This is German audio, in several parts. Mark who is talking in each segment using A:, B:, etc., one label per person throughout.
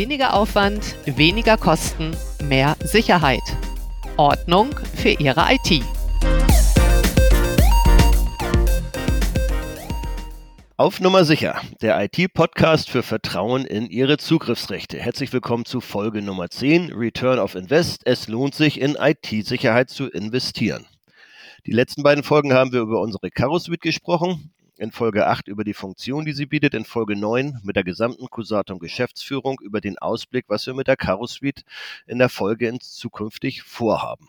A: Weniger Aufwand, weniger Kosten, mehr Sicherheit. Ordnung für Ihre IT.
B: Auf Nummer sicher, der IT-Podcast für Vertrauen in Ihre Zugriffsrechte. Herzlich willkommen zu Folge Nummer 10, Return of Invest. Es lohnt sich, in IT-Sicherheit zu investieren. Die letzten beiden Folgen haben wir über unsere Caro Suite gesprochen in Folge 8 über die Funktion, die sie bietet, in Folge 9 mit der gesamten Cusatum Geschäftsführung über den Ausblick, was wir mit der Caro Suite in der Folge in zukünftig vorhaben.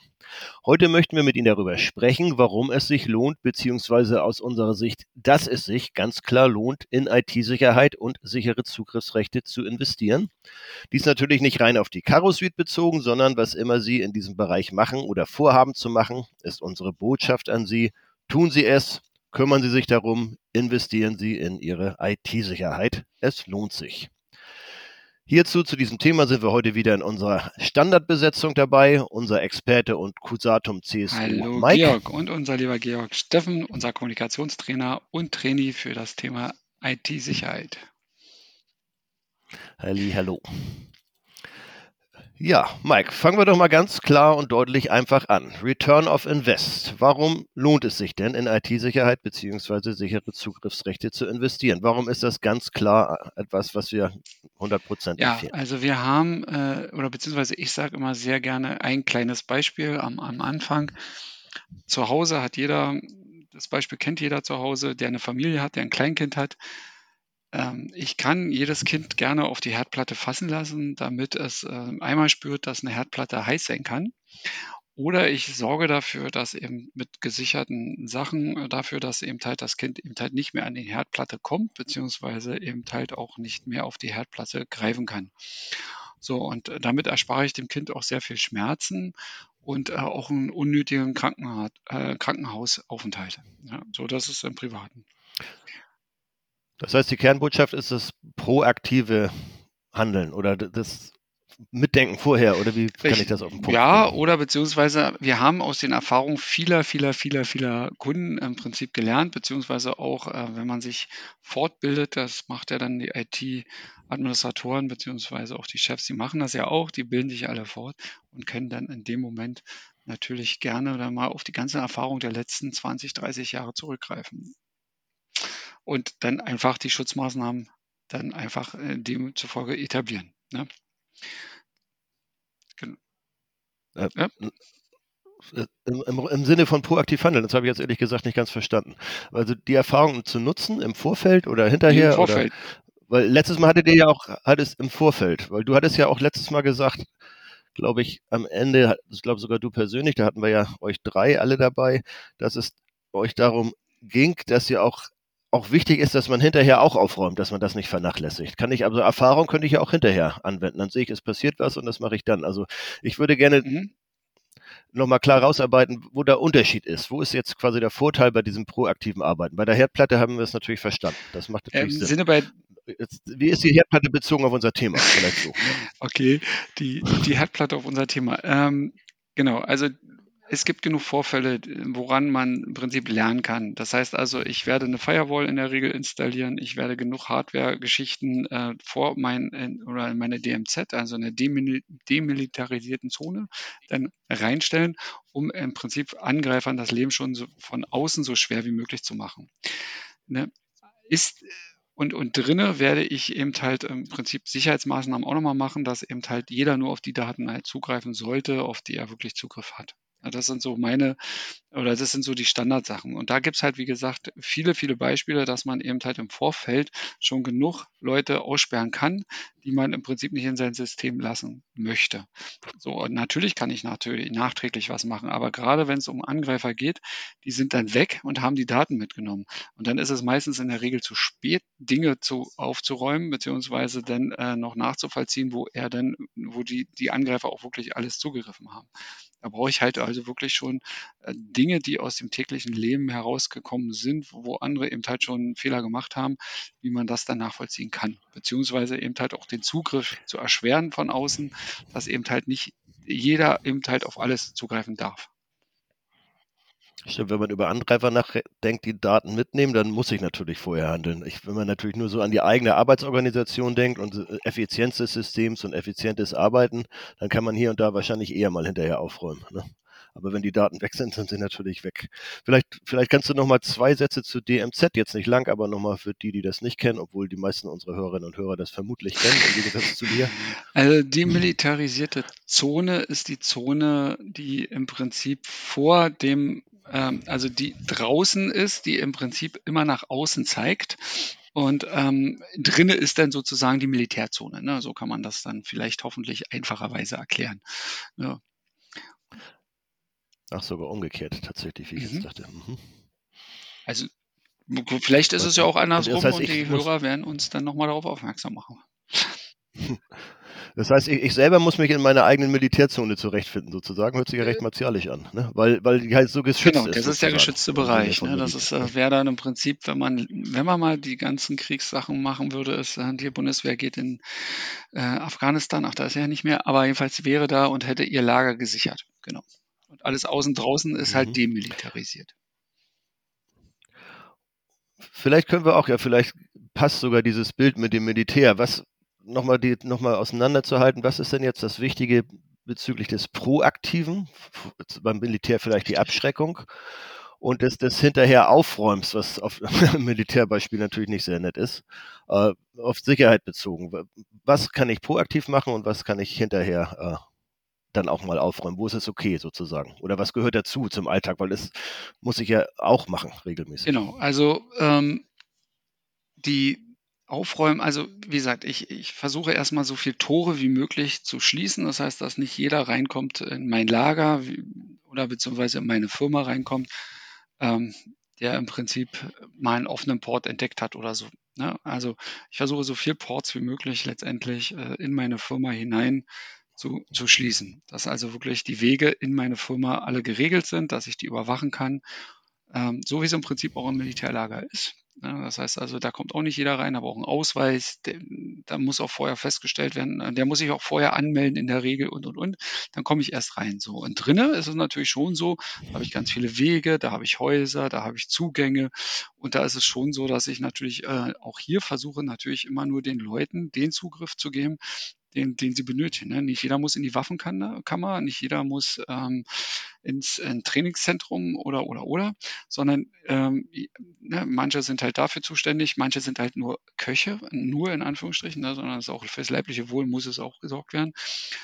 B: Heute möchten wir mit Ihnen darüber sprechen, warum es sich lohnt, beziehungsweise aus unserer Sicht, dass es sich ganz klar lohnt, in IT-Sicherheit und sichere Zugriffsrechte zu investieren. Dies natürlich nicht rein auf die Caro Suite bezogen, sondern was immer Sie in diesem Bereich machen oder vorhaben zu machen, ist unsere Botschaft an Sie. Tun Sie es, Kümmern Sie sich darum, investieren Sie in Ihre IT-Sicherheit. Es lohnt sich. Hierzu, zu diesem Thema, sind wir heute wieder in unserer Standardbesetzung dabei. Unser Experte und Cusatum CSU
C: Hallo
B: Mike.
C: Georg und unser lieber Georg Steffen, unser Kommunikationstrainer und Trainee für das Thema IT-Sicherheit.
B: Halli, hallo. Ja, Mike, fangen wir doch mal ganz klar und deutlich einfach an. Return of Invest. Warum lohnt es sich denn in IT-Sicherheit bzw. sichere Zugriffsrechte zu investieren? Warum ist das ganz klar etwas, was wir 100%
C: Ja,
B: empfehlen?
C: also wir haben, äh, oder beziehungsweise ich sage immer sehr gerne ein kleines Beispiel am, am Anfang. Zu Hause hat jeder, das Beispiel kennt jeder zu Hause, der eine Familie hat, der ein Kleinkind hat. Ähm, ich kann jedes Kind gerne auf die Herdplatte fassen lassen, damit es äh, einmal spürt, dass eine Herdplatte heiß sein kann. Oder ich sorge dafür, dass eben mit gesicherten Sachen äh, dafür, dass eben halt das Kind eben halt nicht mehr an die Herdplatte kommt, beziehungsweise eben halt auch nicht mehr auf die Herdplatte greifen kann. So, und damit erspare ich dem Kind auch sehr viel Schmerzen und äh, auch einen unnötigen Krankenha äh, Krankenhausaufenthalt. Ja, so, das ist im Privaten.
B: Das heißt, die Kernbotschaft ist das proaktive Handeln oder das Mitdenken vorher oder wie kann ich das auf den Punkt
C: Ja,
B: bringen?
C: oder beziehungsweise wir haben aus den Erfahrungen vieler, vieler, vieler, vieler Kunden im Prinzip gelernt, beziehungsweise auch, äh, wenn man sich fortbildet, das macht ja dann die IT-Administratoren, beziehungsweise auch die Chefs, die machen das ja auch, die bilden sich alle fort und können dann in dem Moment natürlich gerne oder mal auf die ganze Erfahrung der letzten 20, 30 Jahre zurückgreifen und dann einfach die Schutzmaßnahmen dann einfach äh, demzufolge etablieren. Ne?
B: Äh,
C: Ja.
B: äh, Im, im, Im Sinne von proaktiv handeln, das habe ich jetzt ehrlich gesagt nicht ganz verstanden. Also die Erfahrung zu nutzen im Vorfeld oder hinterher
C: Im Vorfeld.
B: oder weil letztes Mal hattet ihr ja auch hattest im Vorfeld, weil du hattest ja auch letztes Mal gesagt, glaube ich, am Ende, ich glaube sogar du persönlich, da hatten wir ja euch drei alle dabei, dass es euch darum ging, dass ihr auch auch wichtig ist, dass man hinterher auch aufräumt, dass man das nicht vernachlässigt. Kann ich, also Erfahrung könnte ich ja auch hinterher anwenden. Dann sehe ich, es passiert was und das mache ich dann. Also ich würde gerne
C: Mhm.
B: nochmal klar rausarbeiten, wo der Unterschied ist. Wo ist jetzt quasi der Vorteil bei diesem proaktiven Arbeiten? Bei der Herdplatte haben wir es natürlich verstanden. Das macht
C: Äh, Im
B: natürlich Sinn.
C: Sinne bei,
B: Jetzt, wie ist die Herdplatte bezogen auf unser Thema? Vielleicht so.
C: okay, die, die Herdplatte auf unser Thema. Ähm, genau, also es gibt genug Vorfälle, woran man im Prinzip lernen kann. Das heißt also, ich werde eine Firewall in der Regel installieren, ich werde genug Hardware-Geschichten äh, vor mein in, oder in meine DMZ, also in der demil demilitarisierten Zone, dann reinstellen, um im Prinzip Angreifern das Leben schon so von außen so schwer wie möglich zu machen. Ne? Ist und, und drinnen werde ich eben halt im Prinzip Sicherheitsmaßnahmen auch nochmal machen, dass eben halt jeder nur auf die Daten halt zugreifen sollte, auf die er wirklich Zugriff hat. Das sind so meine, oder das sind so die Standardsachen. Und da gibt's halt, wie gesagt, viele, viele Beispiele, dass man eben halt im Vorfeld schon genug Leute aussperren kann, die man im Prinzip nicht in sein System lassen möchte. So, und natürlich kann ich natürlich nachträglich was machen, aber gerade wenn es um Angreifer geht, die sind dann weg und haben die Daten mitgenommen. Und dann ist es meistens in der Regel zu spät, Dinge zu, aufzuräumen, beziehungsweise dann äh, noch nachzuvollziehen, wo er dann, wo die, die Angreifer auch wirklich alles zugegriffen haben. Da brauche ich halt also wirklich schon äh, Dinge, die aus dem täglichen Leben herausgekommen sind, wo andere eben halt schon Fehler gemacht haben, wie man das dann nachvollziehen kann. Beziehungsweise eben halt auch den Zugriff zu erschweren von außen, dass eben halt nicht jeder eben halt auf alles zugreifen darf.
B: Stimmt, wenn man über Angreifer nachdenkt, die Daten mitnehmen, dann muss ich natürlich vorher handeln. Ich, wenn man natürlich nur so an die eigene Arbeitsorganisation denkt und äh, Effizienz des Systems und effizientes Arbeiten, dann kann man hier und da wahrscheinlich eher mal hinterher aufräumen. Ne? Aber wenn die Daten weg sind, sind sie natürlich weg. Vielleicht, vielleicht kannst du noch mal zwei Sätze zu DMZ, jetzt nicht lang, aber noch mal für die, die das nicht kennen, obwohl die meisten unserer Hörerinnen und Hörer das vermutlich kennen, im Gegensatz zu dir.
C: Also die militarisierte Zone ist die Zone, die im Prinzip vor dem, ähm, also die draußen ist, die im Prinzip immer nach außen zeigt. Und ähm, drinne ist dann sozusagen die Militärzone. Ne? So kann man das dann vielleicht hoffentlich einfacherweise erklären. Ja.
B: Ach, sogar umgekehrt tatsächlich, wie ich mhm. jetzt dachte. Mhm.
C: Also vielleicht ist es ja auch andersrum das heißt, und die Hörer werden uns dann nochmal darauf aufmerksam machen.
B: Das heißt, ich, ich, selber muss mich in meiner eigenen Militärzone zurechtfinden, sozusagen. Hört sich ja recht äh. martialisch an, ne? weil, weil die halt so geschützt
C: genau,
B: ist.
C: Genau, das ist der geschützte Bereich. Ne? Das äh, wäre dann im Prinzip, wenn man, wenn man mal die ganzen Kriegssachen machen würde, ist, äh, die Bundeswehr geht in äh, Afghanistan, ach, da ist er ja nicht mehr, aber jedenfalls wäre da und hätte ihr Lager gesichert. Genau. Und alles außen draußen ist halt mhm. demilitarisiert.
B: Vielleicht können wir auch, ja, vielleicht passt sogar dieses Bild mit dem Militär. Was nochmal noch mal auseinanderzuhalten, was ist denn jetzt das Wichtige bezüglich des Proaktiven, beim Militär vielleicht die Abschreckung und des, des hinterher Aufräumst, was auf Militärbeispiel natürlich nicht sehr nett ist, äh, auf Sicherheit bezogen. Was kann ich proaktiv machen und was kann ich hinterher äh, dann auch mal aufräumen? Wo ist es okay sozusagen? Oder was gehört dazu zum Alltag? Weil das muss ich ja auch machen regelmäßig.
C: Genau, also ähm, die Aufräumen, also wie gesagt, ich, ich versuche erstmal so viele Tore wie möglich zu schließen. Das heißt, dass nicht jeder reinkommt in mein Lager oder beziehungsweise in meine Firma reinkommt, ähm, der im Prinzip mal einen offenen Port entdeckt hat oder so. Ne? Also ich versuche so viel Ports wie möglich letztendlich äh, in meine Firma hinein zu, zu schließen. Dass also wirklich die Wege in meine Firma alle geregelt sind, dass ich die überwachen kann, ähm, so wie es im Prinzip auch im Militärlager ist. Ja, das heißt also, da kommt auch nicht jeder rein, aber auch ein Ausweis, der, da muss auch vorher festgestellt werden, äh, der muss sich auch vorher anmelden in der Regel und und und. Dann komme ich erst rein. So. Und drinnen ist es natürlich schon so, da habe ich ganz viele Wege, da habe ich Häuser, da habe ich Zugänge. Und da ist es schon so, dass ich natürlich äh, auch hier versuche, natürlich immer nur den Leuten den Zugriff zu geben, den, den sie benötigen. Ne? Nicht jeder muss in die Waffenkammer, nicht jeder muss ähm, ins in Trainingszentrum oder oder oder, sondern ähm, ne, manche sind halt dafür zuständig, manche sind halt nur Köche, nur in Anführungsstrichen, ne, sondern es auch fürs leibliche Wohl muss es auch gesorgt werden.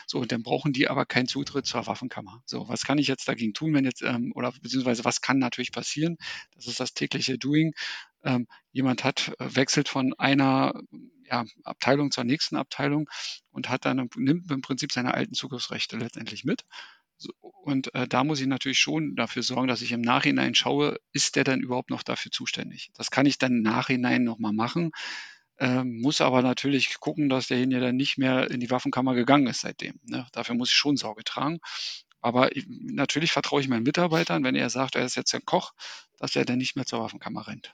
C: So, und dann brauchen die aber keinen Zutritt zur Waffenkammer. So, was kann ich jetzt dagegen tun, wenn jetzt, ähm, oder beziehungsweise was kann natürlich passieren? Das ist das tägliche Doing. Ähm, jemand hat, äh, wechselt von einer ja, Abteilung zur nächsten Abteilung und hat dann nimmt im Prinzip seine alten Zugriffsrechte letztendlich mit. Und äh, da muss ich natürlich schon dafür sorgen, dass ich im Nachhinein schaue, ist der denn überhaupt noch dafür zuständig? Das kann ich dann im Nachhinein nochmal machen, äh, muss aber natürlich gucken, dass derjenige dann nicht mehr in die Waffenkammer gegangen ist seitdem. Ne? Dafür muss ich schon Sorge tragen. Aber ich, natürlich vertraue ich meinen Mitarbeitern, wenn er sagt, er ist jetzt ein Koch, dass er dann nicht mehr zur Waffenkammer rennt.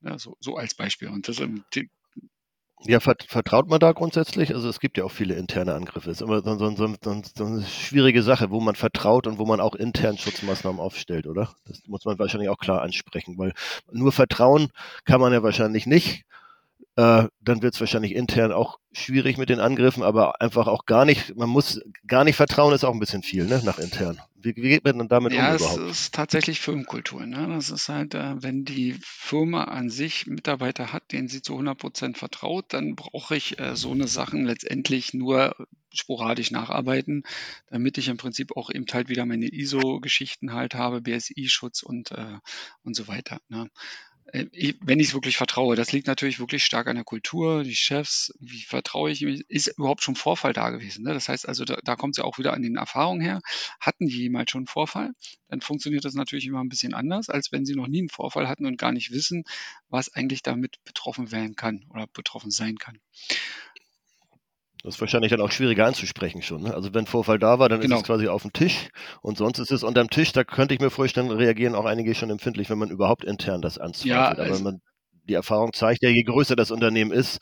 C: Ja, so, so als Beispiel. Und das, ähm,
B: ja, vertraut man da grundsätzlich? Also es gibt ja auch viele interne Angriffe. Es ist immer so, so, so, so, eine schwierige Sache, wo man vertraut und wo man auch intern Schutzmaßnahmen aufstellt, oder? Das muss man wahrscheinlich auch klar ansprechen, weil nur Vertrauen kann man ja wahrscheinlich nicht äh, dann wird es wahrscheinlich intern auch schwierig mit den Angriffen, aber einfach auch gar nicht, man muss gar nicht vertrauen, ist auch ein bisschen viel, ne, nach intern. Wie, wie geht man dann damit
C: ja,
B: um
C: überhaupt? Ja, es ist tatsächlich Firmenkultur. Ne? Das ist halt, äh, wenn die Firma an sich Mitarbeiter hat, denen sie zu 100 Prozent vertraut, dann brauche ich äh, so eine Sachen letztendlich nur sporadisch nacharbeiten, damit ich im Prinzip auch eben halt wieder meine ISO-Geschichten halt habe, BSI-Schutz und, äh, und so weiter. Ne? Äh, wenn ich es wirklich vertraue. Das liegt natürlich wirklich stark an der Kultur, die Chefs, wie vertraue ich mir, ist überhaupt schon Vorfall da gewesen. Ne? Das heißt also, da, da kommt es ja auch wieder an den Erfahrungen her. Hatten die jemals schon Vorfall, dann funktioniert das natürlich immer ein bisschen anders, als wenn sie noch nie einen Vorfall hatten und gar nicht wissen, was eigentlich damit betroffen werden kann oder betroffen sein kann.
B: Das ist wahrscheinlich dann auch schwieriger anzusprechen schon. Ne? Also wenn Vorfall da war, dann genau. ist es quasi auf dem Tisch und sonst ist es unterm Tisch. Da könnte ich mir vorstellen, reagieren auch einige schon empfindlich, wenn man überhaupt intern das anzweifelt. Ja, Aber man, die Erfahrung zeigt ja, je größer das Unternehmen ist,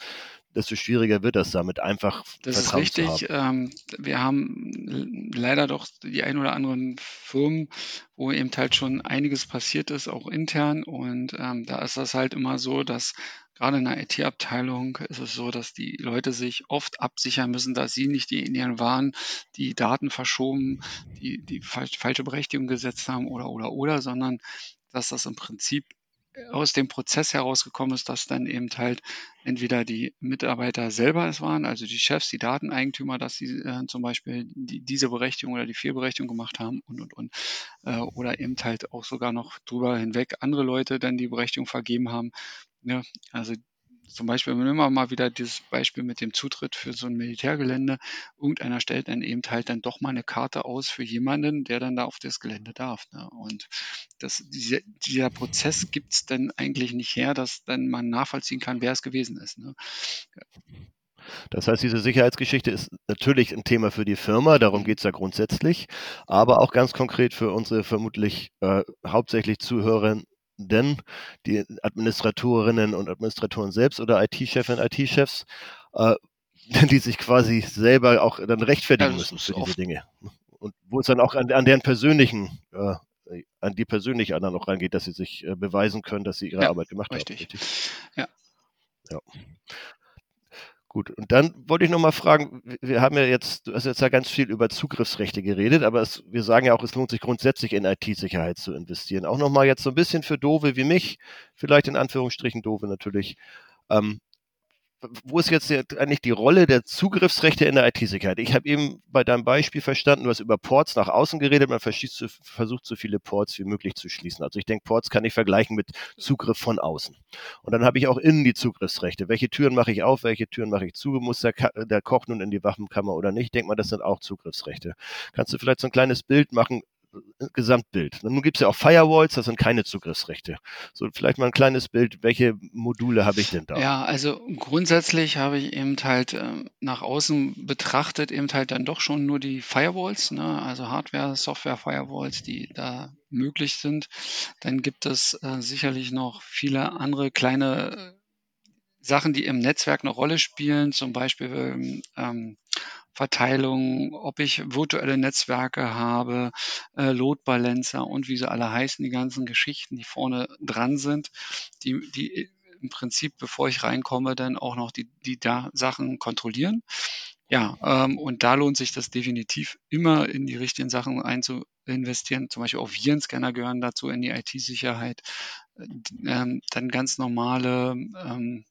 B: desto schwieriger wird das damit einfach
C: Das ist richtig. Ähm, wir haben leider doch die ein oder anderen Firmen, wo eben halt schon einiges passiert ist, auch intern. Und ähm, da ist das halt immer so, dass gerade in der IT-Abteilung ist es so, dass die Leute sich oft absichern müssen, dass sie nicht die in ihren Waren die Daten verschoben, die, die falsche Berechtigung gesetzt haben oder, oder, oder, sondern dass das im Prinzip aus dem Prozess herausgekommen ist, dass dann eben halt entweder die Mitarbeiter selber es waren, also die Chefs, die Dateneigentümer, dass sie äh, zum Beispiel die, diese Berechtigung oder die Fehlberechtigung gemacht haben und und und äh, oder eben halt auch sogar noch drüber hinweg andere Leute dann die Berechtigung vergeben haben. Ja, also zum Beispiel, nehmen wir mal wieder dieses Beispiel mit dem Zutritt für so ein Militärgelände. Irgendeiner stellt dann eben halt dann doch mal eine Karte aus für jemanden, der dann da auf das Gelände darf. Ne? Und das, diese, dieser Prozess gibt es dann eigentlich nicht her, dass dann man nachvollziehen kann, wer es gewesen ist. Ne?
B: Das heißt, diese Sicherheitsgeschichte ist natürlich ein Thema für die Firma, darum geht es ja grundsätzlich, aber auch ganz konkret für unsere vermutlich äh, hauptsächlich Zuhörer denn die Administratorinnen und Administratoren selbst oder IT-Chefinnen, IT-Chefs, äh, die sich quasi selber auch dann rechtfertigen ja, müssen für diese Dinge. Und wo es dann auch an, an deren persönlichen, äh, an die persönlich anderen noch rangeht, dass sie sich äh, beweisen können, dass sie ihre ja, Arbeit gemacht richtig. haben. Richtig. Ja. ja. Gut, und dann wollte ich nochmal fragen, wir haben ja jetzt, du hast jetzt ja ganz viel über Zugriffsrechte geredet, aber es, wir sagen ja auch, es lohnt sich grundsätzlich in IT-Sicherheit zu investieren. Auch nochmal jetzt so ein bisschen für Dove wie mich, vielleicht in Anführungsstrichen Dove natürlich. Ähm, wo ist jetzt eigentlich die Rolle der Zugriffsrechte in der IT-Sicherheit? Ich habe eben bei deinem Beispiel verstanden, du hast über Ports nach außen geredet, man versucht so viele Ports wie möglich zu schließen. Also ich denke, Ports kann ich vergleichen mit Zugriff von außen. Und dann habe ich auch innen die Zugriffsrechte. Welche Türen mache ich auf, welche Türen mache ich zu? Muss der, der Koch nun in die Waffenkammer oder nicht? Ich denke mal, das sind auch Zugriffsrechte. Kannst du vielleicht so ein kleines Bild machen, Gesamtbild. Nun gibt es ja auch Firewalls, das sind keine Zugriffsrechte. So, vielleicht mal ein kleines Bild, welche Module habe ich denn da?
C: Ja, also grundsätzlich habe ich eben halt äh, nach außen betrachtet eben halt dann doch schon nur die Firewalls, ne? also Hardware, Software Firewalls, die da möglich sind. Dann gibt es äh, sicherlich noch viele andere kleine Sachen, die im Netzwerk eine Rolle spielen, zum Beispiel ähm, Verteilung, ob ich virtuelle Netzwerke habe, äh, Load Balancer und wie sie alle heißen, die ganzen Geschichten, die vorne dran sind, die, die im Prinzip, bevor ich reinkomme, dann auch noch die, die da Sachen kontrollieren. Ja, ähm, und da lohnt sich das definitiv immer in die richtigen Sachen einzuinvestieren. Zum Beispiel auch Virenscanner gehören dazu in die IT-Sicherheit. Ähm, dann ganz normale ähm,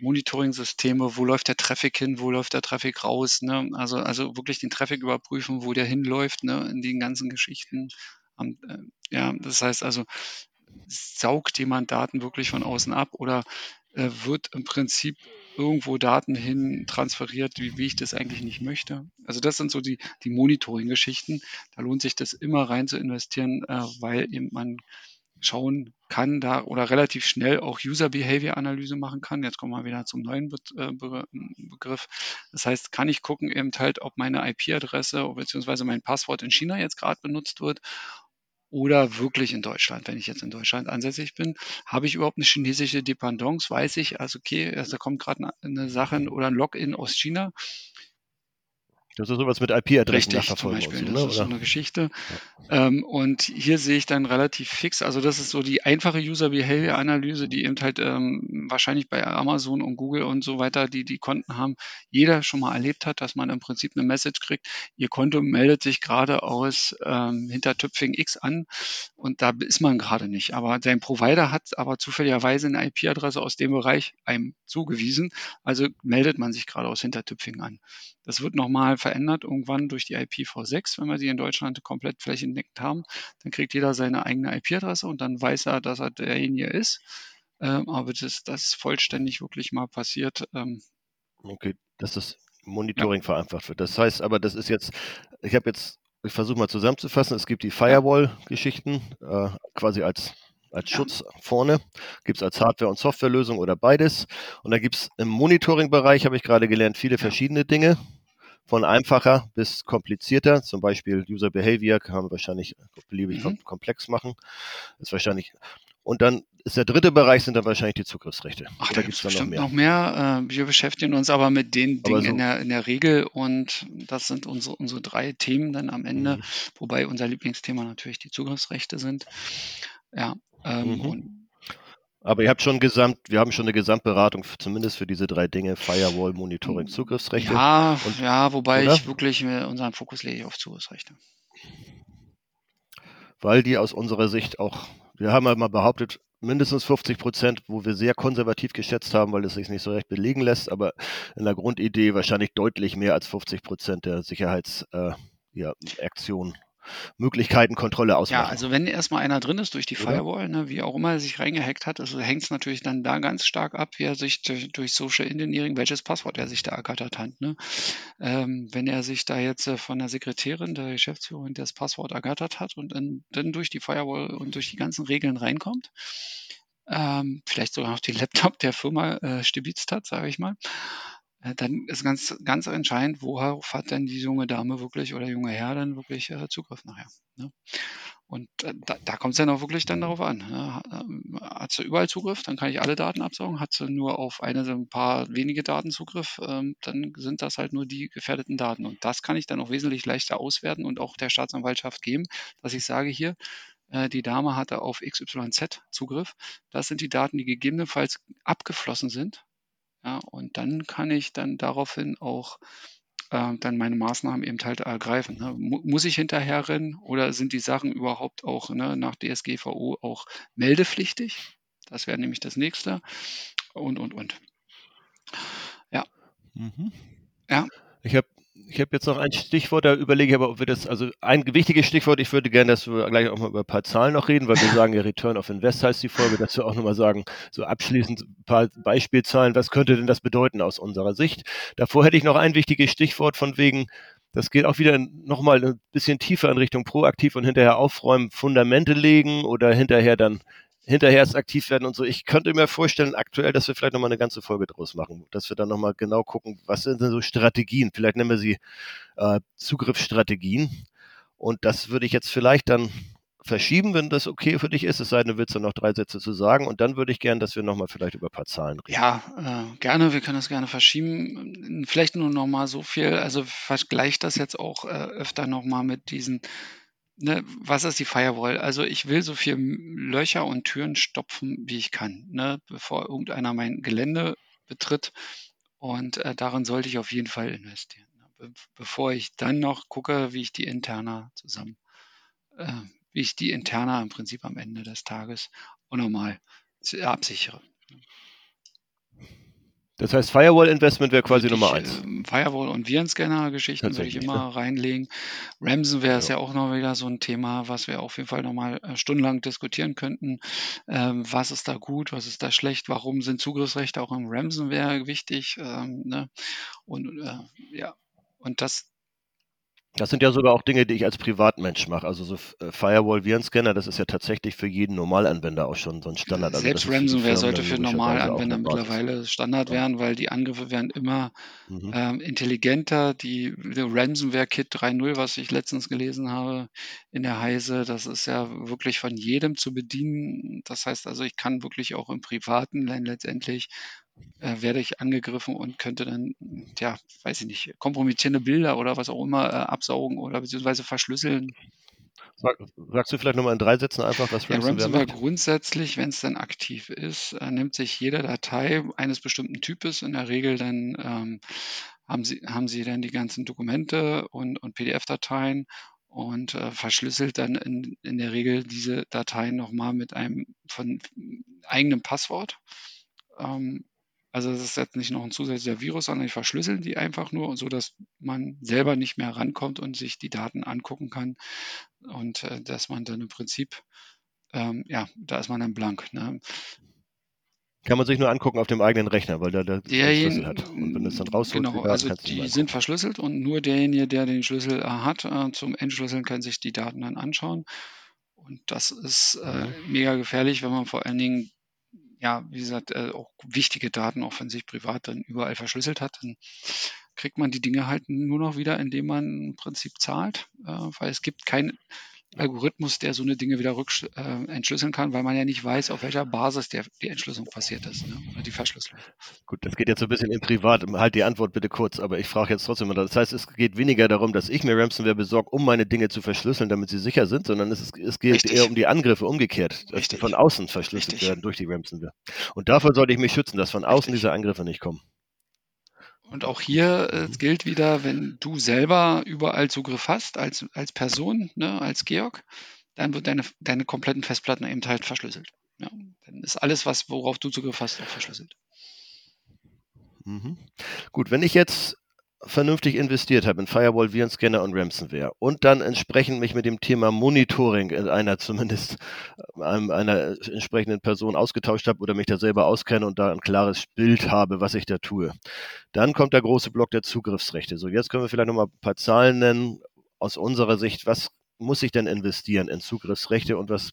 C: Monitoring-Systeme, wo läuft der Traffic hin, wo läuft der Traffic raus, ne? Also, also wirklich den Traffic überprüfen, wo der hinläuft, ne, in den ganzen Geschichten. Und, äh, ja, das heißt also, saugt jemand Daten wirklich von außen ab oder äh, wird im Prinzip irgendwo Daten hin transferiert, wie, wie ich das eigentlich nicht möchte. Also das sind so die, die Monitoring-Geschichten. Da lohnt sich das immer rein zu investieren, äh, weil eben man schauen kann da oder relativ schnell auch User Behavior Analyse machen kann. Jetzt kommen wir wieder zum neuen Be äh, Be Begriff. Das heißt, kann ich gucken eben halt, ob meine IP-Adresse bzw. mein Passwort in China jetzt gerade benutzt wird oder wirklich in Deutschland. Wenn ich jetzt in Deutschland ansässig bin, habe ich überhaupt eine chinesische Dependance? Weiß ich, also okay, also da kommt gerade eine Sache oder ein Login aus China
B: das ist sowas mit IP-Adressen
C: Richtig, zum Beispiel. So, ne? Das ist so eine Geschichte. Ja. Ähm, und hier sehe ich dann relativ fix, also das ist so die einfache User-Behavior-Analyse, die eben halt ähm, wahrscheinlich bei Amazon und Google und so weiter, die die Konten haben, jeder schon mal erlebt hat, dass man im Prinzip eine Message kriegt, ihr Konto meldet sich gerade aus ähm, hinter Tüpfing X an und da ist man gerade nicht. Aber sein Provider hat aber zufälligerweise eine IP-Adresse aus dem Bereich einem zugewiesen, also meldet man sich gerade aus hinter Tüpfing an. Das wird nochmal verändert irgendwann durch die IPv6, wenn wir sie in Deutschland komplett flächendeckend haben. Dann kriegt jeder seine eigene IP-Adresse und dann weiß er, dass er derjenige ist. Ähm, aber das, das vollständig wirklich mal passiert. Ähm,
B: okay, dass das Monitoring ja. vereinfacht wird. Das heißt aber, das ist jetzt, ich habe jetzt, ich versuche mal zusammenzufassen, es gibt die Firewall-Geschichten, äh, quasi als als Schutz ja. vorne, gibt es als Hardware- und Softwarelösung oder beides. Und da gibt es im Monitoring-Bereich, habe ich gerade gelernt, viele verschiedene Dinge. Von einfacher bis komplizierter, zum Beispiel User Behavior kann man wahrscheinlich beliebig mhm. komplex machen. Ist wahrscheinlich Und dann ist der dritte Bereich sind dann wahrscheinlich die Zugriffsrechte.
C: Ach, da gibt es bestimmt noch mehr? noch mehr. Wir beschäftigen uns aber mit den Dingen so. in, der, in der Regel und das sind unsere, unsere drei Themen dann am Ende, mhm. wobei unser Lieblingsthema natürlich die Zugriffsrechte sind. Ja. Ähm,
B: mhm. Aber ihr habt schon gesamt, wir haben schon eine Gesamtberatung, zumindest für diese drei Dinge, Firewall, Monitoring, Zugriffsrechte.
C: Ja, und, ja wobei oder? ich wirklich unseren Fokus lege auf Zugriffsrechte.
B: Weil die aus unserer Sicht auch, wir haben einmal behauptet, mindestens 50 Prozent, wo wir sehr konservativ geschätzt haben, weil es sich nicht so recht belegen lässt, aber in der Grundidee wahrscheinlich deutlich mehr als 50 Prozent der Sicherheitsaktionen. Äh, ja, Möglichkeiten, Kontrolle ausmachen.
C: Ja, also wenn erstmal einer drin ist durch die Firewall, ne, wie auch immer er sich reingehackt hat, also hängt es natürlich dann da ganz stark ab, wie er sich durch, durch Social Engineering, welches Passwort er sich da ergattert hat. Ne? Ähm, wenn er sich da jetzt äh, von der Sekretärin, der Geschäftsführerin das Passwort ergattert hat und dann, dann durch die Firewall und durch die ganzen Regeln reinkommt, ähm, vielleicht sogar noch die Laptop der Firma äh, stibitzt hat, sage ich mal, dann ist ganz, ganz entscheidend, worauf hat denn die junge Dame wirklich oder junge Herr dann wirklich äh, Zugriff nachher. Ne? Und äh, da, da kommt es dann auch wirklich dann darauf an. Ne? Ähm, hat sie überall Zugriff, dann kann ich alle Daten absaugen. Hat sie nur auf eine, ein paar wenige Daten Zugriff, ähm, dann sind das halt nur die gefährdeten Daten. Und das kann ich dann auch wesentlich leichter auswerten und auch der Staatsanwaltschaft geben, dass ich sage hier, äh, die Dame hatte auf XYZ Zugriff. Das sind die Daten, die gegebenenfalls abgeflossen sind ja, und dann kann ich dann daraufhin auch äh, dann meine Maßnahmen eben halt ergreifen. Ne? Muss ich hinterher rennen oder sind die Sachen überhaupt auch ne, nach DSGVO auch meldepflichtig? Das wäre nämlich das nächste. Und, und, und. Ja.
B: Mhm. Ja. Ich habe ich habe jetzt noch ein Stichwort, da überlege ich aber, ob wir das, also ein wichtiges Stichwort, ich würde gerne, dass wir gleich auch mal über ein paar Zahlen noch reden, weil wir sagen ja Return of Invest heißt die Folge, wir auch nochmal sagen, so abschließend ein paar Beispielzahlen, was könnte denn das bedeuten aus unserer Sicht? Davor hätte ich noch ein wichtiges Stichwort von wegen, das geht auch wieder nochmal ein bisschen tiefer in Richtung proaktiv und hinterher aufräumen, Fundamente legen oder hinterher dann hinterher erst aktiv werden und so. Ich könnte mir vorstellen, aktuell, dass wir vielleicht nochmal eine ganze Folge draus machen, dass wir dann nochmal genau gucken, was sind denn so Strategien? Vielleicht nennen wir sie äh, Zugriffsstrategien. Und das würde ich jetzt vielleicht dann verschieben, wenn das okay für dich ist. Es sei denn, du willst dann noch drei Sätze zu sagen. Und dann würde ich gerne, dass wir nochmal vielleicht über ein paar Zahlen reden.
C: Ja, äh, gerne. Wir können das gerne verschieben. Vielleicht nur nochmal so viel. Also vergleicht das jetzt auch äh, öfter nochmal mit diesen ne, was ist die Firewall? Also ich will so viel Löcher und Türen stopfen, wie ich kann, ne, bevor irgendeiner mein Gelände betritt. Und äh, darin sollte ich auf jeden Fall investieren. Ne, be bevor ich dann noch gucke, wie ich die interner zusammen, äh, wie ich die interner im Prinzip am Ende des Tages auch nochmal absichere.
B: Das heißt, Firewall-Investment wäre quasi Nummer eins.
C: Äh, Firewall- und Virenscanner-Geschichten würde ich immer ja. reinlegen. Ransomware ja. ist ja auch noch wieder so ein Thema, was wir auf jeden Fall nochmal äh, stundenlang diskutieren könnten. Ähm, was ist da gut, was ist da schlecht, warum sind Zugriffsrechte auch im Ransomware wichtig? Ähm, ne? Und äh, ja, und das,
B: das sind ja sogar auch Dinge, die ich als Privatmensch mache. Also so äh, Firewall Virenscanner, das ist ja tatsächlich für jeden Normalanwender auch schon so ein Standard.
C: Also Selbst Ransomware sollte für Normalanwender mittlerweile Standard ja. werden, weil die Angriffe werden immer mhm. ähm, intelligenter. Die, die Ransomware Kit 3.0, was ich letztens gelesen habe in der Heise, das ist ja wirklich von jedem zu bedienen. Das heißt also, ich kann wirklich auch im Privaten letztendlich äh, werde ich angegriffen und könnte dann, ja, weiß ich nicht, kompromittierende Bilder oder was auch immer äh, absaugen oder beziehungsweise verschlüsseln.
B: Sag, sagst du vielleicht nochmal in drei Sätzen einfach, was
C: ja, Ransomware grundsätzlich, wenn es dann aktiv ist, äh, nimmt sich jede Datei eines bestimmten Types, in der Regel dann ähm, haben, sie, haben sie dann die ganzen Dokumente und, und PDF-Dateien und äh, verschlüsselt dann in, in der Regel diese Dateien nochmal mit einem von eigenem Passwort. Ähm, also es ist jetzt nicht noch ein zusätzlicher Virus, sondern die verschlüsseln die einfach nur, so dass man selber nicht mehr rankommt und sich die Daten angucken kann und äh, dass man dann im Prinzip, ähm, ja, da ist man dann blank. Ne?
B: Kann man sich nur angucken auf dem eigenen Rechner, weil der, der Schlüssel hat. Und wenn es dann rausholt,
C: genau, also die sind verschlüsselt und nur derjenige, der den Schlüssel äh, hat, äh, zum Entschlüsseln kann sich die Daten dann anschauen. Und das ist äh, mhm. mega gefährlich, wenn man vor allen Dingen ja, wie gesagt, äh, auch wichtige Daten auch von sich privat dann überall verschlüsselt hat, dann kriegt man die Dinge halt nur noch wieder, indem man im Prinzip zahlt, äh, weil es gibt kein, Algorithmus, der so eine Dinge wieder rück, äh, entschlüsseln kann, weil man ja nicht weiß, auf welcher Basis der, die Entschlüsselung passiert ist, ne? oder die Verschlüsselung.
B: Gut, das geht jetzt so ein bisschen in Privat. Halt die Antwort bitte kurz, aber ich frage jetzt trotzdem mal. Das heißt, es geht weniger darum, dass ich mir Ransomware besorge, um meine Dinge zu verschlüsseln, damit sie sicher sind, sondern es, ist, es geht Richtig. eher um die Angriffe umgekehrt, dass Richtig. die von außen verschlüsselt Richtig. werden durch die Ransomware. Und davor sollte ich mich schützen, dass von außen diese Angriffe nicht kommen.
C: Und auch hier äh, gilt wieder, wenn du selber überall Zugriff hast, als, als Person, ne, als Georg, dann wird deine, deine kompletten Festplatten eben halt verschlüsselt. Ja, dann ist alles, was, worauf du Zugriff hast, auch verschlüsselt.
B: Mhm. Gut, wenn ich jetzt vernünftig investiert habe in Firewall, Virenscanner und Ransomware und dann entsprechend mich mit dem Thema Monitoring in einer zumindest äh, einer entsprechenden Person ausgetauscht habe oder mich da selber auskenne und da ein klares Bild habe, was ich da tue. Dann kommt der große Block der Zugriffsrechte. So, jetzt können wir vielleicht nochmal ein paar Zahlen nennen aus unserer Sicht. Was muss ich denn investieren in Zugriffsrechte und was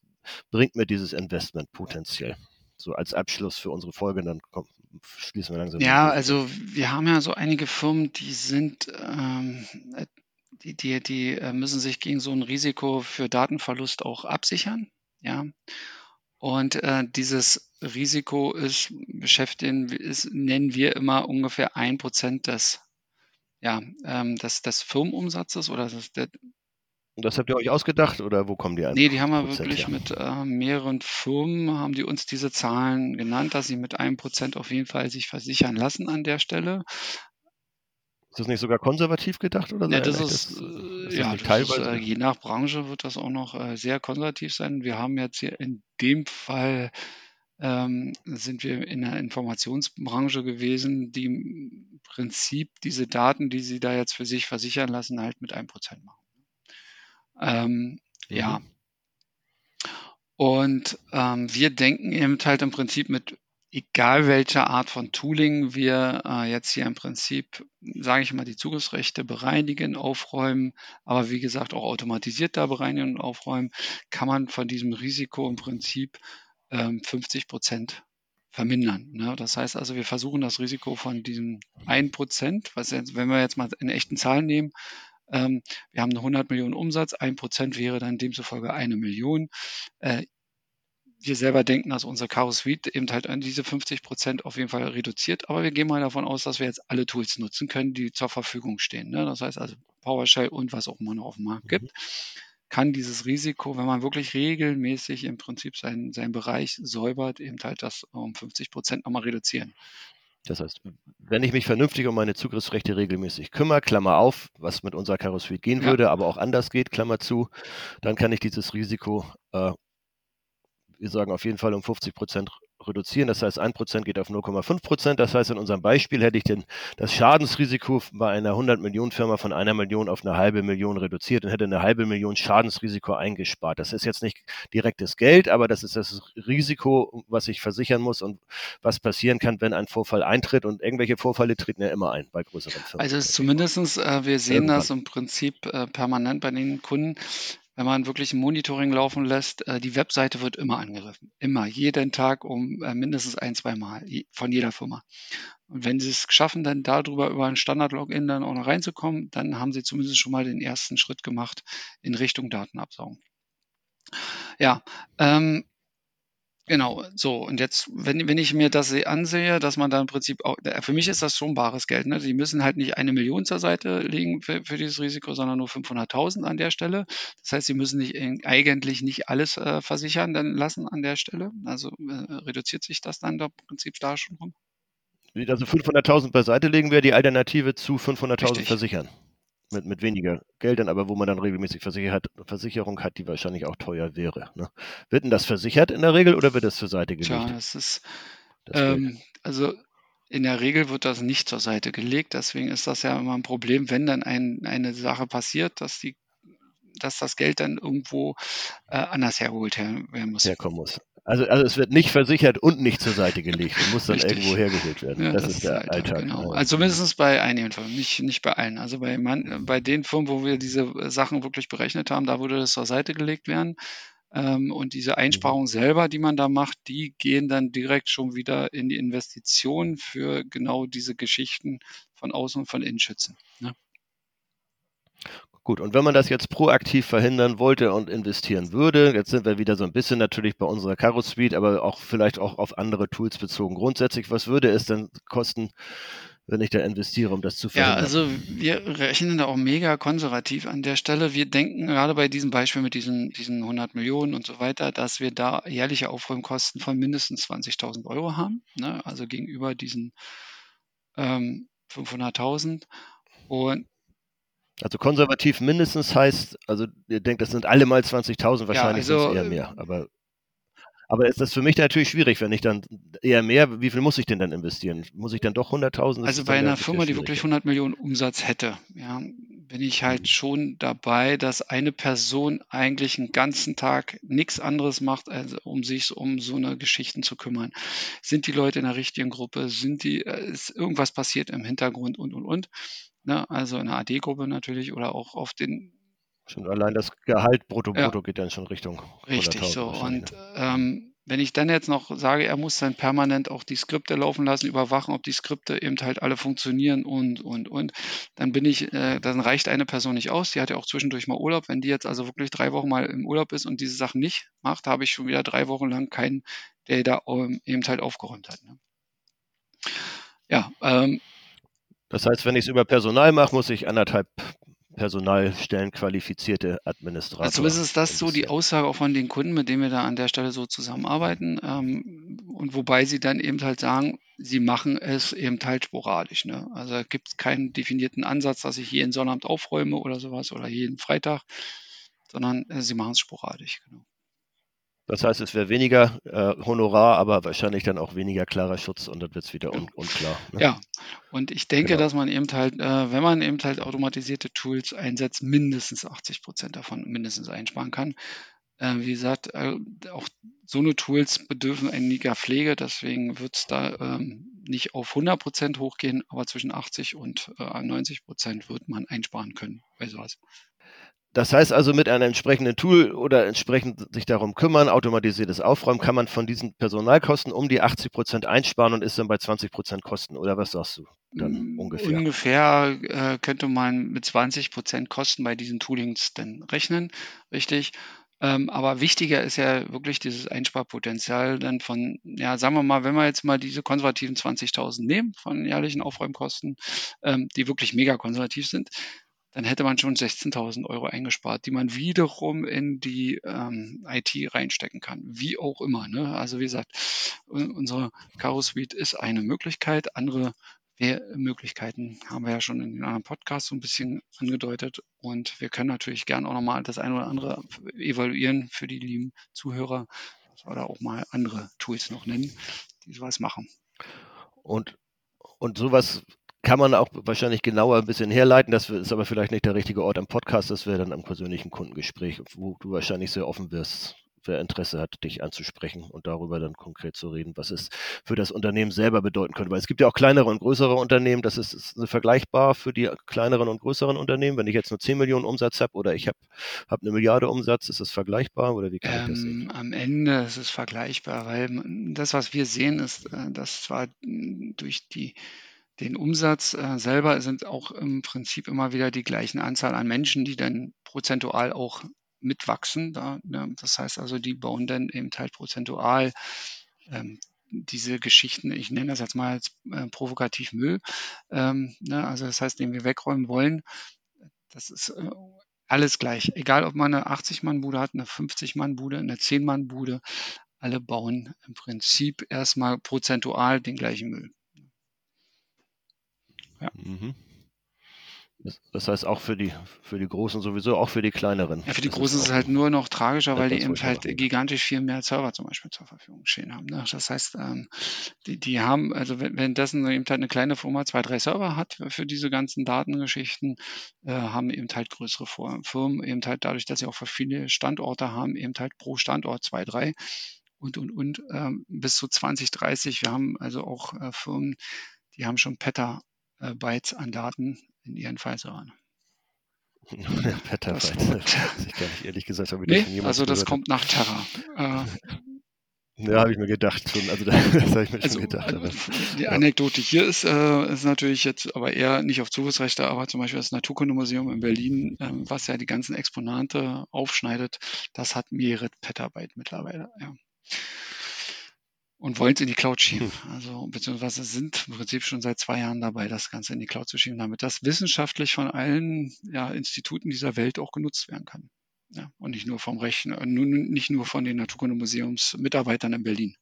B: bringt mir dieses Investment potenziell? So als Abschluss für unsere Folge, dann kommt, schließen wir langsam.
C: Ja, also wir haben ja so einige Firmen, die sind, ähm, die, die, die äh, müssen sich gegen so ein Risiko für Datenverlust auch absichern. Ja. Und äh, dieses Risiko ist, beschäftigen, ist, nennen wir immer ungefähr ein Prozent des, ja, ähm, des, des Firmenumsatzes oder des, der,
B: und das habt ihr euch ausgedacht oder wo kommen die
C: an? Nee, die haben wir wirklich her? mit äh, mehreren Firmen, haben die uns diese Zahlen genannt, dass sie mit einem Prozent auf jeden Fall sich versichern lassen an der Stelle.
B: Ist das nicht sogar konservativ gedacht oder
C: so? Ja, das ist, das, äh, ja, das teilweise? Ist, äh, je nach Branche wird das auch noch äh, sehr konservativ sein. Wir haben jetzt hier in dem Fall ähm, sind wir in der Informationsbranche gewesen, die im Prinzip diese Daten, die sie da jetzt für sich versichern lassen, halt mit einem Prozent machen. Ähm, mhm. Ja. Und ähm, wir denken eben halt im Prinzip mit egal welcher Art von Tooling wir äh, jetzt hier im Prinzip, sage ich mal, die Zugriffsrechte bereinigen, aufräumen, aber wie gesagt auch automatisiert da bereinigen und aufräumen, kann man von diesem Risiko im Prinzip ähm, 50 Prozent vermindern. Ne? Das heißt also, wir versuchen das Risiko von diesem 1 Prozent, was jetzt, wenn wir jetzt mal in echten Zahlen nehmen, ähm, wir haben eine 100 Millionen Umsatz, ein Prozent wäre dann demzufolge eine Million. Äh, wir selber denken, dass unser Caro Suite eben halt an diese 50 Prozent auf jeden Fall reduziert, aber wir gehen mal davon aus, dass wir jetzt alle Tools nutzen können, die zur Verfügung stehen. Ne? Das heißt also PowerShell und was auch immer noch auf dem Markt gibt, mhm. kann dieses Risiko, wenn man wirklich regelmäßig im Prinzip seinen, seinen Bereich säubert, eben halt das um 50 Prozent nochmal reduzieren.
B: Das heißt, wenn ich mich vernünftig um meine Zugriffsrechte regelmäßig kümmere, Klammer auf, was mit unserer Karo Suite gehen ja. würde, aber auch anders geht, Klammer zu, dann kann ich dieses Risiko, äh, wir sagen auf jeden Fall um 50 Prozent reduzieren. Das heißt, ein Prozent geht auf 0,5 Prozent. Das heißt, in unserem Beispiel hätte ich den, das Schadensrisiko bei einer 100 Millionen Firma von einer Million auf eine halbe Million reduziert und hätte eine halbe Million Schadensrisiko eingespart. Das ist jetzt nicht direktes Geld, aber das ist das Risiko, was ich versichern muss und was passieren kann, wenn ein Vorfall eintritt. Und irgendwelche Vorfälle treten ja immer ein bei größeren Firmen.
C: Also zumindestens, äh, wir sehen Irgendwann. das im Prinzip äh, permanent bei den Kunden wenn man wirklich ein Monitoring laufen lässt, äh, die Webseite wird immer angegriffen. Immer, jeden Tag um äh, mindestens ein, zwei Mal von jeder Firma. Und wenn sie es schaffen, dann darüber über ein Standard-Login dann auch noch reinzukommen, dann haben sie zumindest schon mal den ersten Schritt gemacht in Richtung Datenabsaugen. Ja, ähm, Genau, so. Und jetzt, wenn, wenn ich mir das ansehe, dass man da im Prinzip auch, für mich ist das schon bares Geld. Ne? Die müssen halt nicht eine Million zur Seite legen für, für dieses Risiko, sondern nur 500.000 an der Stelle. Das heißt, sie müssen nicht, eigentlich nicht alles äh, versichern dann lassen an der Stelle. Also äh, reduziert sich das dann da im Prinzip da schon rum.
B: Also 500.000 beiseite legen wäre die Alternative zu 500.000 versichern mit, mit weniger Geldern, aber wo man dann regelmäßig Versicher Versicherung hat, die wahrscheinlich auch teuer wäre. Ne? Wird denn das versichert in der Regel oder wird das zur Seite gelegt?
C: Tja, das ist, das ähm, also in der Regel wird das nicht zur Seite gelegt, deswegen ist das ja immer ein Problem, wenn dann ein, eine Sache passiert, dass die dass das Geld dann irgendwo äh, anders hergeholt werden muss.
B: Herkommen muss. Also, also es wird nicht versichert und nicht zur Seite gelegt und muss dann Richtig. irgendwo hergeholt werden. Ja, das, das, ist der Alltag. Alltag.
C: Genau. Also mindestens bei einigen Firmen, nicht, nicht bei allen. Also bei, man, bei den Firmen, wo wir diese Sachen wirklich berechnet haben, da würde das zur Seite gelegt werden. Ähm, und diese mhm. Einsparungen selber, die man da macht, die gehen dann direkt schon wieder in die Investition für genau diese Geschichten von außen und von innen schützen. Ne?
B: Gut, und wenn man das jetzt proaktiv verhindern wollte und investieren würde, jetzt sind wir wieder so ein bisschen natürlich bei unserer Caro Suite, aber auch vielleicht auch auf andere Tools bezogen. Grundsätzlich, was würde es denn kosten, wenn ich da investiere, um das zu
C: Ja,
B: verhindern?
C: also wir rechnen da auch mega konservativ an der Stelle. Wir denken gerade bei diesem Beispiel mit diesen, diesen 100 Millionen und so weiter, dass wir da jährliche Aufräumkosten von mindestens 20.000 Euro haben, ne? also gegenüber diesen ähm, 500.000. Und
B: Also konservativ mindestens heißt, also ihr denkt, das sind alle mal 20.000, wahrscheinlich sind
C: also,
B: es eher
C: äh,
B: mehr. Aber, aber ist das für mich natürlich schwierig, wenn ich dann eher mehr, wie viel muss ich denn dann investieren? Muss ich dann doch 100.000? Das
C: Also
B: ist
C: bei einer Firma, die wirklich
B: schwierig.
C: 100 Millionen Umsatz hätte, ja, bin ich halt
B: Mhm.
C: schon dabei, dass eine Person eigentlich einen ganzen Tag nichts anderes macht, als um sich um so eine Geschichten zu kümmern. Sind die Leute in der richtigen Gruppe? Sind die, äh, ist irgendwas passiert im Hintergrund und und und? Ne? Also in der AD-Gruppe natürlich oder auch auf den
B: Schon allein das Gehalt brutto
C: ja,
B: brutto geht dann schon Richtung
C: Richtig
B: 100.000
C: so. Und
B: Ne?
C: ähm, wenn ich dann jetzt noch sage, er muss dann permanent auch die Skripte laufen lassen, überwachen, ob die Skripte eben halt alle funktionieren und, und, und, dann bin ich, äh, dann reicht eine Person nicht aus. Die hat ja auch zwischendurch mal Urlaub. Wenn die jetzt also wirklich drei Wochen mal im Urlaub ist und diese Sachen nicht macht, habe ich schon wieder drei Wochen lang keinen, der da ähm, eben halt aufgeräumt hat. Ne? Ja, ähm,
B: Das heißt, wenn ich es über Personal mache, muss ich anderthalb Personalstellen qualifizierte
C: Also
B: Administrator
C: zumindest ist das so die. Aussage auch von den Kunden, mit denen wir da an der Stelle so zusammenarbeiten. Ähm, und wobei sie dann eben halt sagen, sie machen es eben halt sporadisch. Ne? Also gibt es keinen definierten Ansatz, dass ich jeden Sonnabend aufräume oder sowas oder jeden Freitag, sondern äh, sie machen es sporadisch. Genau.
B: Das heißt, es wäre weniger äh, Honorar, aber wahrscheinlich dann auch weniger klarer Schutz und dann wird es wieder un unklar. Ne?
C: Ja, und ich denke,
B: Genau.
C: dass man eben halt, äh, wenn man eben halt automatisierte Tools einsetzt, mindestens 80 Prozent davon mindestens einsparen kann. Äh, wie gesagt, äh, auch so eine Tools bedürfen einiger Pflege, deswegen wird es da ähm, nicht auf 100 Prozent hochgehen, aber zwischen 80 und äh, 90 Prozent wird man einsparen können bei sowas.
B: Das heißt also, mit einem entsprechenden Tool oder entsprechend sich darum kümmern, automatisiertes Aufräumen, kann man von diesen Personalkosten um die 80 Prozent einsparen und ist dann bei 20 Prozent Kosten. Oder was sagst du dann
C: Mm,
B: ungefähr?
C: Ungefähr äh, könnte man mit 20 Prozent Kosten bei diesen Toolings dann rechnen, richtig. Ähm, aber wichtiger ist ja wirklich dieses Einsparpotenzial dann von, ja, sagen wir mal, wenn wir jetzt mal diese konservativen 20.000 nehmen von jährlichen Aufräumkosten, ähm, die wirklich mega konservativ sind, dann hätte man schon 16.000 Euro eingespart, die man wiederum in die ähm, IT reinstecken kann, wie auch immer. Ne? Also wie gesagt, un- unsere Caro Suite ist eine Möglichkeit. Andere Möglichkeiten haben wir ja schon in den anderen Podcasts so ein bisschen angedeutet. Und wir können natürlich gern auch nochmal das eine oder andere evaluieren für die lieben Zuhörer, da auch mal andere Tools noch nennen, die sowas machen.
B: Und, und sowas kann man auch wahrscheinlich genauer ein bisschen herleiten. Das ist aber vielleicht nicht der richtige Ort am Podcast. Das wäre dann am persönlichen Kundengespräch, wo du wahrscheinlich sehr offen wirst, wer Interesse hat, dich anzusprechen und darüber dann konkret zu reden, was es für das Unternehmen selber bedeuten könnte. Weil es gibt ja auch kleinere und größere Unternehmen. Das ist, ist vergleichbar für die kleineren und größeren Unternehmen. Wenn ich jetzt nur 10 Millionen Umsatz habe oder ich habe hab eine Milliarde Umsatz, ist das vergleichbar oder wie kann ich das sehen?
C: Ähm, am Ende ist es vergleichbar, weil das, was wir sehen, ist, äh, dass zwar durch die, den Umsatz äh, selber sind auch im Prinzip immer wieder die gleichen Anzahl an Menschen, die dann prozentual auch mitwachsen. Da, ne? Das heißt also, die bauen dann eben halt prozentual ähm, diese Geschichten, ich nenne das jetzt mal als äh, provokativ Müll, ähm, ne? also das heißt, den wir wegräumen wollen, das ist äh, alles gleich. Egal, ob man eine 80-Mann-Bude hat, eine 50-Mann-Bude, eine 10-Mann-Bude, alle bauen im Prinzip erstmal prozentual den gleichen Müll. Ja.
B: Mhm. Das, das heißt auch für die, für die Großen sowieso, auch für die kleineren.
C: Ja, für die
B: Das
C: Großen ist es halt nur noch tragischer, weil die eben halt
B: machen.
C: gigantisch viel mehr Server zum Beispiel zur Verfügung stehen haben. Ne? Das heißt, ähm, die, die haben, also wenn- währenddessen eben halt eine kleine Firma zwei, drei Server hat für- für diese ganzen Datengeschichten, äh, haben eben halt größere Fir- Firmen eben halt dadurch, dass sie auch viele Standorte haben, eben halt pro Standort zwei, drei und, und, und, ähm, bis zu 20, 30. Wir haben also auch äh, Firmen, die haben schon Petabytes an Daten in ihren File-Servern.
B: Petabyte.
C: Das-
B: ich gar nicht, ehrlich gesagt, habe ich
C: Nee,
B: das
C: also das
B: gehört.
C: kommt nach Terra. Äh,
B: Ja, habe ich mir gedacht schon. Also das habe ich mir also, schon gedacht. Aber,
C: die Anekdote hier ist, äh, ist natürlich jetzt aber eher nicht auf Zugriffsrechte, aber zum Beispiel das Naturkundemuseum in Berlin, äh, was ja die ganzen Exponate aufschneidet, das hat mehrere Petabyte mittlerweile. Ja. Und wollen es in die Cloud schieben. Also beziehungsweise sind im Prinzip schon seit zwei Jahren dabei, das Ganze in die Cloud zu schieben, damit das wissenschaftlich von allen ja, Instituten dieser Welt auch genutzt werden kann. Ja, und nicht nur vom Rechner, äh, nicht nur von den Naturkundemuseums-Mitarbeitern in Berlin.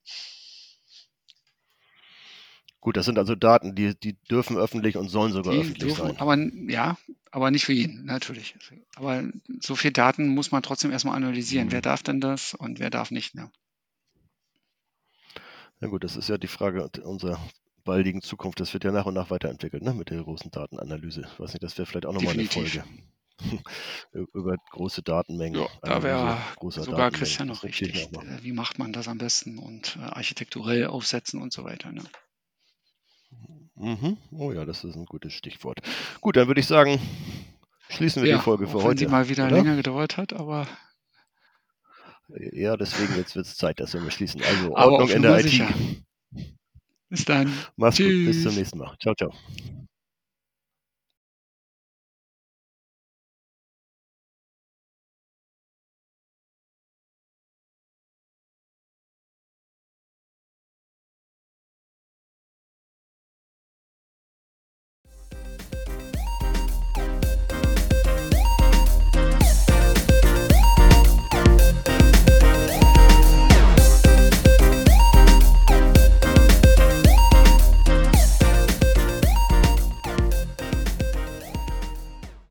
B: Gut, das sind also Daten, die, die dürfen öffentlich und sollen sogar
C: die
B: öffentlich
C: dürfen,
B: sein.
C: Aber ja, aber nicht für jeden, natürlich. Aber so viel Daten muss man trotzdem erstmal analysieren. Mhm. Wer darf denn das und wer darf nicht? Ne?
B: Ja gut, das ist ja die Frage unserer baldigen Zukunft. Das wird ja nach und nach weiterentwickelt, ne, mit der großen Datenanalyse. Ich weiß nicht, das wäre vielleicht auch nochmal eine Folge. über große Datenmengen.
C: Ja, da wäre sogar Christian noch richtig. Äh, wie macht man das am besten und äh, architekturell aufsetzen und so weiter. Ne?
B: Mhm. Oh ja, das ist ein gutes Stichwort. Gut, dann würde ich sagen, schließen wir ja, die Folge für heute. Wenn
C: sie mal wieder oder? länger gedauert hat, aber.
B: Ja, deswegen jetzt wird es Zeit, dass wir mal schließen. Also Ordnung in der IT.
C: Bis dann.
B: Mach's Tschüss. gut, bis zum nächsten Mal. Ciao, ciao.